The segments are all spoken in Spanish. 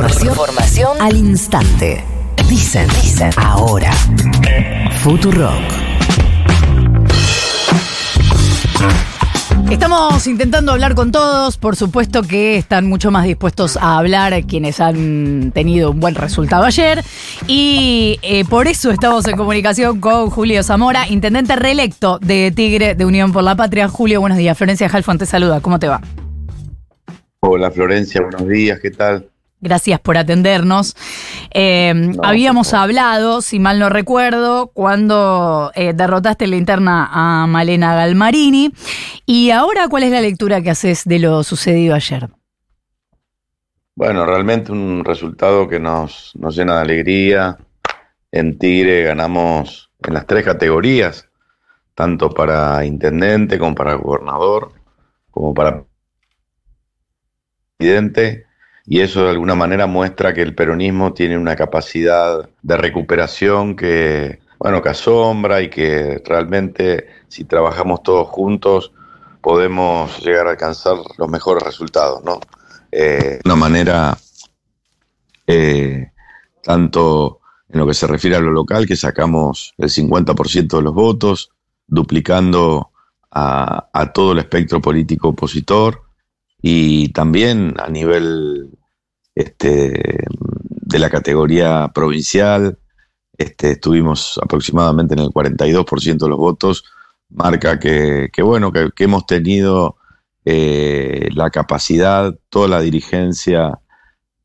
Información, Información al instante. Dicen, dicen, ahora. Futurock. Estamos intentando hablar con todos, por supuesto que están mucho más dispuestos a hablar quienes han tenido un buen resultado ayer y eh, por eso estamos en comunicación con Julio Zamora, intendente reelecto de Tigre de Unión por la Patria. Julio, buenos días. Florencia Halfon te saluda, ¿cómo te va? Hola Florencia, buenos días, ¿qué tal? Gracias por atendernos. Eh, habíamos hablado, si mal no recuerdo, cuando eh, derrotaste la interna a Malena Galmarini. ¿Y ahora cuál es la lectura que haces de lo sucedido ayer? Bueno, realmente un resultado que nos, nos llena de alegría. En Tigre ganamos en las tres categorías, tanto para intendente como para gobernador, como para presidente y eso de alguna manera muestra que el peronismo tiene una capacidad de recuperación que, bueno, que asombra y que realmente si trabajamos todos juntos podemos llegar a alcanzar los mejores resultados, ¿no? Eh, de una manera, eh, tanto en lo que se refiere a lo local, que sacamos el 50% de los votos, duplicando a, a todo el espectro político opositor, y también a nivel este, de la categoría provincial, este, estuvimos aproximadamente en el 42% de los votos, marca que, bueno, que, hemos tenido eh, la capacidad, toda la dirigencia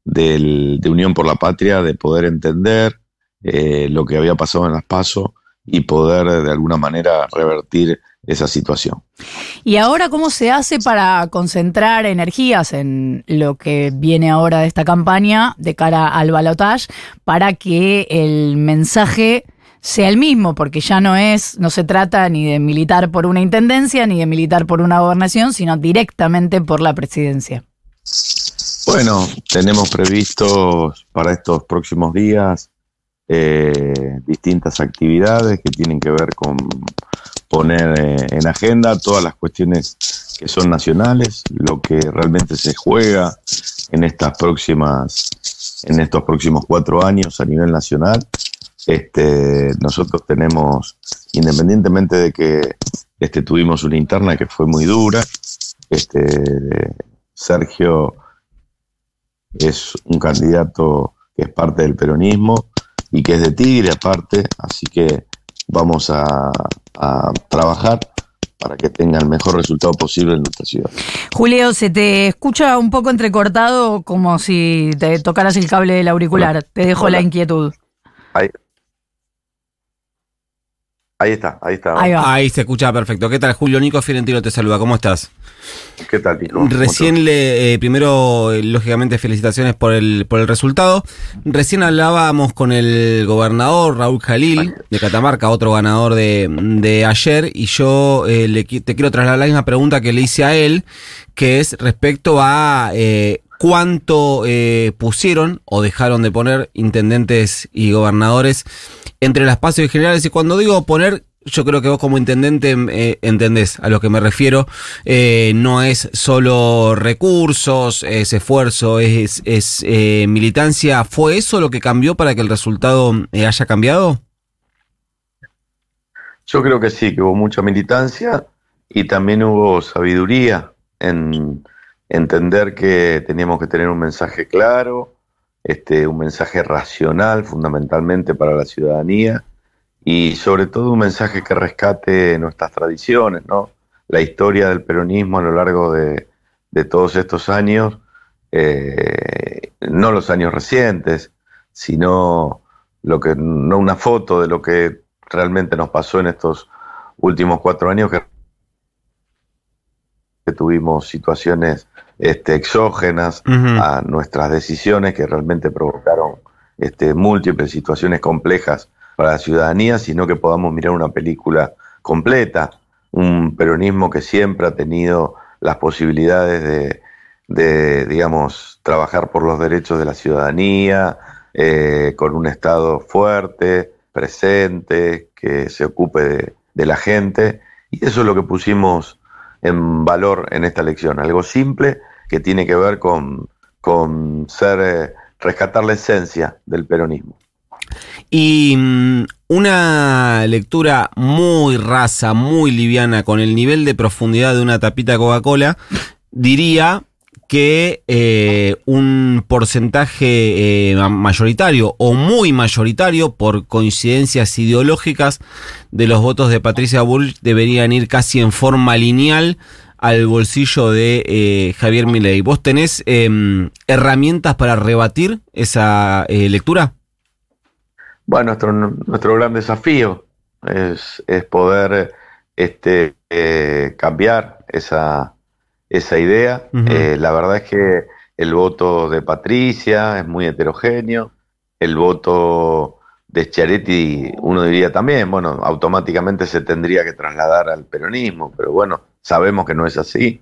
de Unión por la Patria de poder entender eh, lo que había pasado en las PASO y poder de alguna manera revertir esa situación. ¿Y ahora cómo se hace para concentrar energías en lo que viene ahora de esta campaña de cara al balotage para que el mensaje sea el mismo, porque ya no es, no se trata ni de militar por una intendencia ni de militar por una gobernación, sino directamente por la presidencia. Bueno, tenemos previstos para estos próximos días eh, distintas actividades que tienen que ver con poner eh, en agenda todas las cuestiones que son nacionales, lo que realmente se juega en estas próximas, en estos próximos cuatro años a nivel nacional. Este, nosotros tenemos, independientemente de que este, tuvimos una interna que fue muy dura, este, Sergio es un candidato que es parte del peronismo y que es de Tigre aparte, así que vamos a, trabajar para que tenga el mejor resultado posible en nuestra ciudad. Julio, se te escucha un poco entrecortado como si te tocaras el cable del auricular. te dejo la inquietud. Ahí. Ahí está, ahí está. Ahí, se escucha perfecto. ¿Qué tal, Julio? Nico Fiorentino te saluda. ¿Cómo estás? ¿Qué tal, Nico? Recién le, eh, primero, eh, lógicamente, felicitaciones por el, por el resultado. Recién hablábamos con el gobernador Raúl Jalil de Catamarca, otro ganador de, ayer, y yo eh, le, te quiero trasladar la misma pregunta que le hice a él, que es respecto a cuánto pusieron o dejaron de poner intendentes y gobernadores entre las pasos generales. Y cuando digo poner, yo creo que vos como intendente eh, entendés a lo que me refiero. Eh, no es solo recursos, es esfuerzo, es, es eh, militancia. ¿Fue eso lo que cambió para que el resultado haya cambiado? Yo creo que sí, que hubo mucha militancia y también hubo sabiduría en entender que teníamos que tener un mensaje claro, este, un mensaje racional fundamentalmente para la ciudadanía y sobre todo un mensaje que rescate nuestras tradiciones, ¿no? La historia del peronismo a lo largo de, todos estos años, eh, no los años recientes, sino lo que, no una foto de lo que realmente nos pasó en estos últimos cuatro años que tuvimos situaciones este, exógenas a nuestras decisiones que realmente provocaron este, múltiples situaciones complejas para la ciudadanía, sino que podamos mirar una película completa, un peronismo que siempre ha tenido las posibilidades de, digamos, trabajar por los derechos de la ciudadanía, eh, con un Estado fuerte, presente, que se ocupe de, de la gente, y eso es lo que pusimos en valor en esta elección. Algo simple que tiene que ver con, con ser eh, rescatar la esencia del peronismo. Y mm, una lectura muy rasa, muy liviana, con el nivel de profundidad de una tapita Coca-Cola, diría que eh, un porcentaje eh, mayoritario o muy mayoritario por coincidencias ideológicas de los votos de Patricia Bullrich deberían ir casi en forma lineal al bolsillo de eh, Javier Milei. ¿Vos tenés em, herramientas para rebatir esa lectura? Bueno, nuestro, nuestro gran desafío es, poder este, cambiar esa, esa idea. Eh, la verdad es que el voto de Patricia es muy heterogéneo, el voto de Schiaretti, uno diría también, bueno, automáticamente se tendría que trasladar al peronismo, pero bueno, sabemos que no es así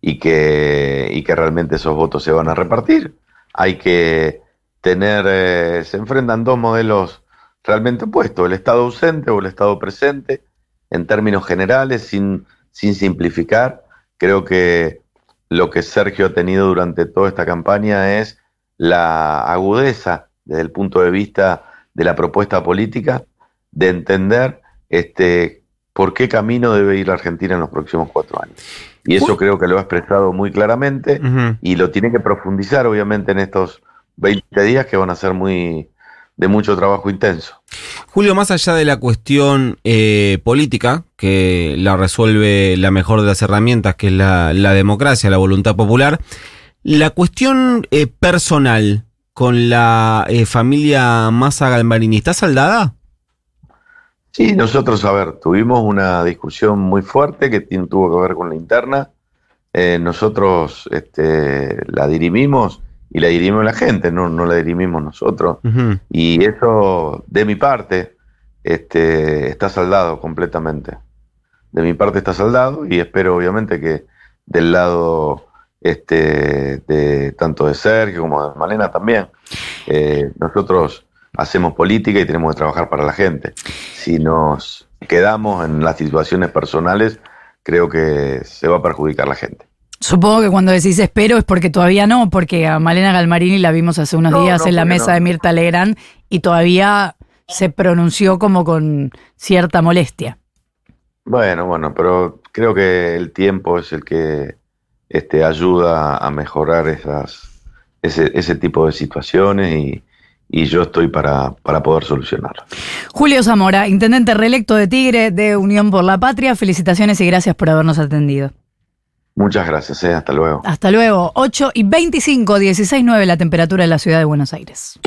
y que, y que realmente esos votos se van a repartir. Hay que tener, eh, se enfrentan dos modelos realmente opuestos, el Estado ausente o el Estado presente, en términos generales, sin, sin simplificar Creo que lo que Sergio ha tenido durante toda esta campaña es la agudeza desde el punto de vista de la propuesta política de entender este, por qué camino debe ir la Argentina en los próximos cuatro años. Y eso creo que lo ha expresado muy claramente y lo tiene que profundizar obviamente en estos 20 días que van a ser muy, de mucho trabajo intenso. Julio, más allá de la cuestión eh, política, que la resuelve la mejor de las herramientas, que es la, democracia, la voluntad popular, la cuestión eh, personal con la eh, familia Massa Galmarini, ¿está saldada? Sí, nosotros, a ver, tuvimos una discusión muy fuerte que tuvo que ver con la interna. nosotros este, la dirimimos y la dirimimos la gente, no, no la dirimimos nosotros. Y eso, de mi parte, este, está saldado completamente. De mi parte está saldado y espero obviamente que del lado este, de tanto de Sergio como de Malena también, eh, nosotros hacemos política y tenemos que trabajar para la gente. Si nos quedamos en las situaciones personales, creo que se va a perjudicar la gente. Supongo que cuando decís espero es porque todavía no, porque a Malena Galmarini la vimos hace unos días en la mesa de Mirta Legrand y todavía se pronunció como con cierta molestia. Bueno, bueno, pero creo que el tiempo es el que este, ayuda a mejorar esas, ese, ese tipo de situaciones y, y yo estoy para, para poder solucionarlo. Julio Zamora, intendente reelecto de Tigre de Unión por la Patria, felicitaciones y gracias por habernos atendido. Muchas gracias, eh, hasta luego. Hasta luego. 8 y 25, 16, 9 la temperatura de la ciudad de Buenos Aires.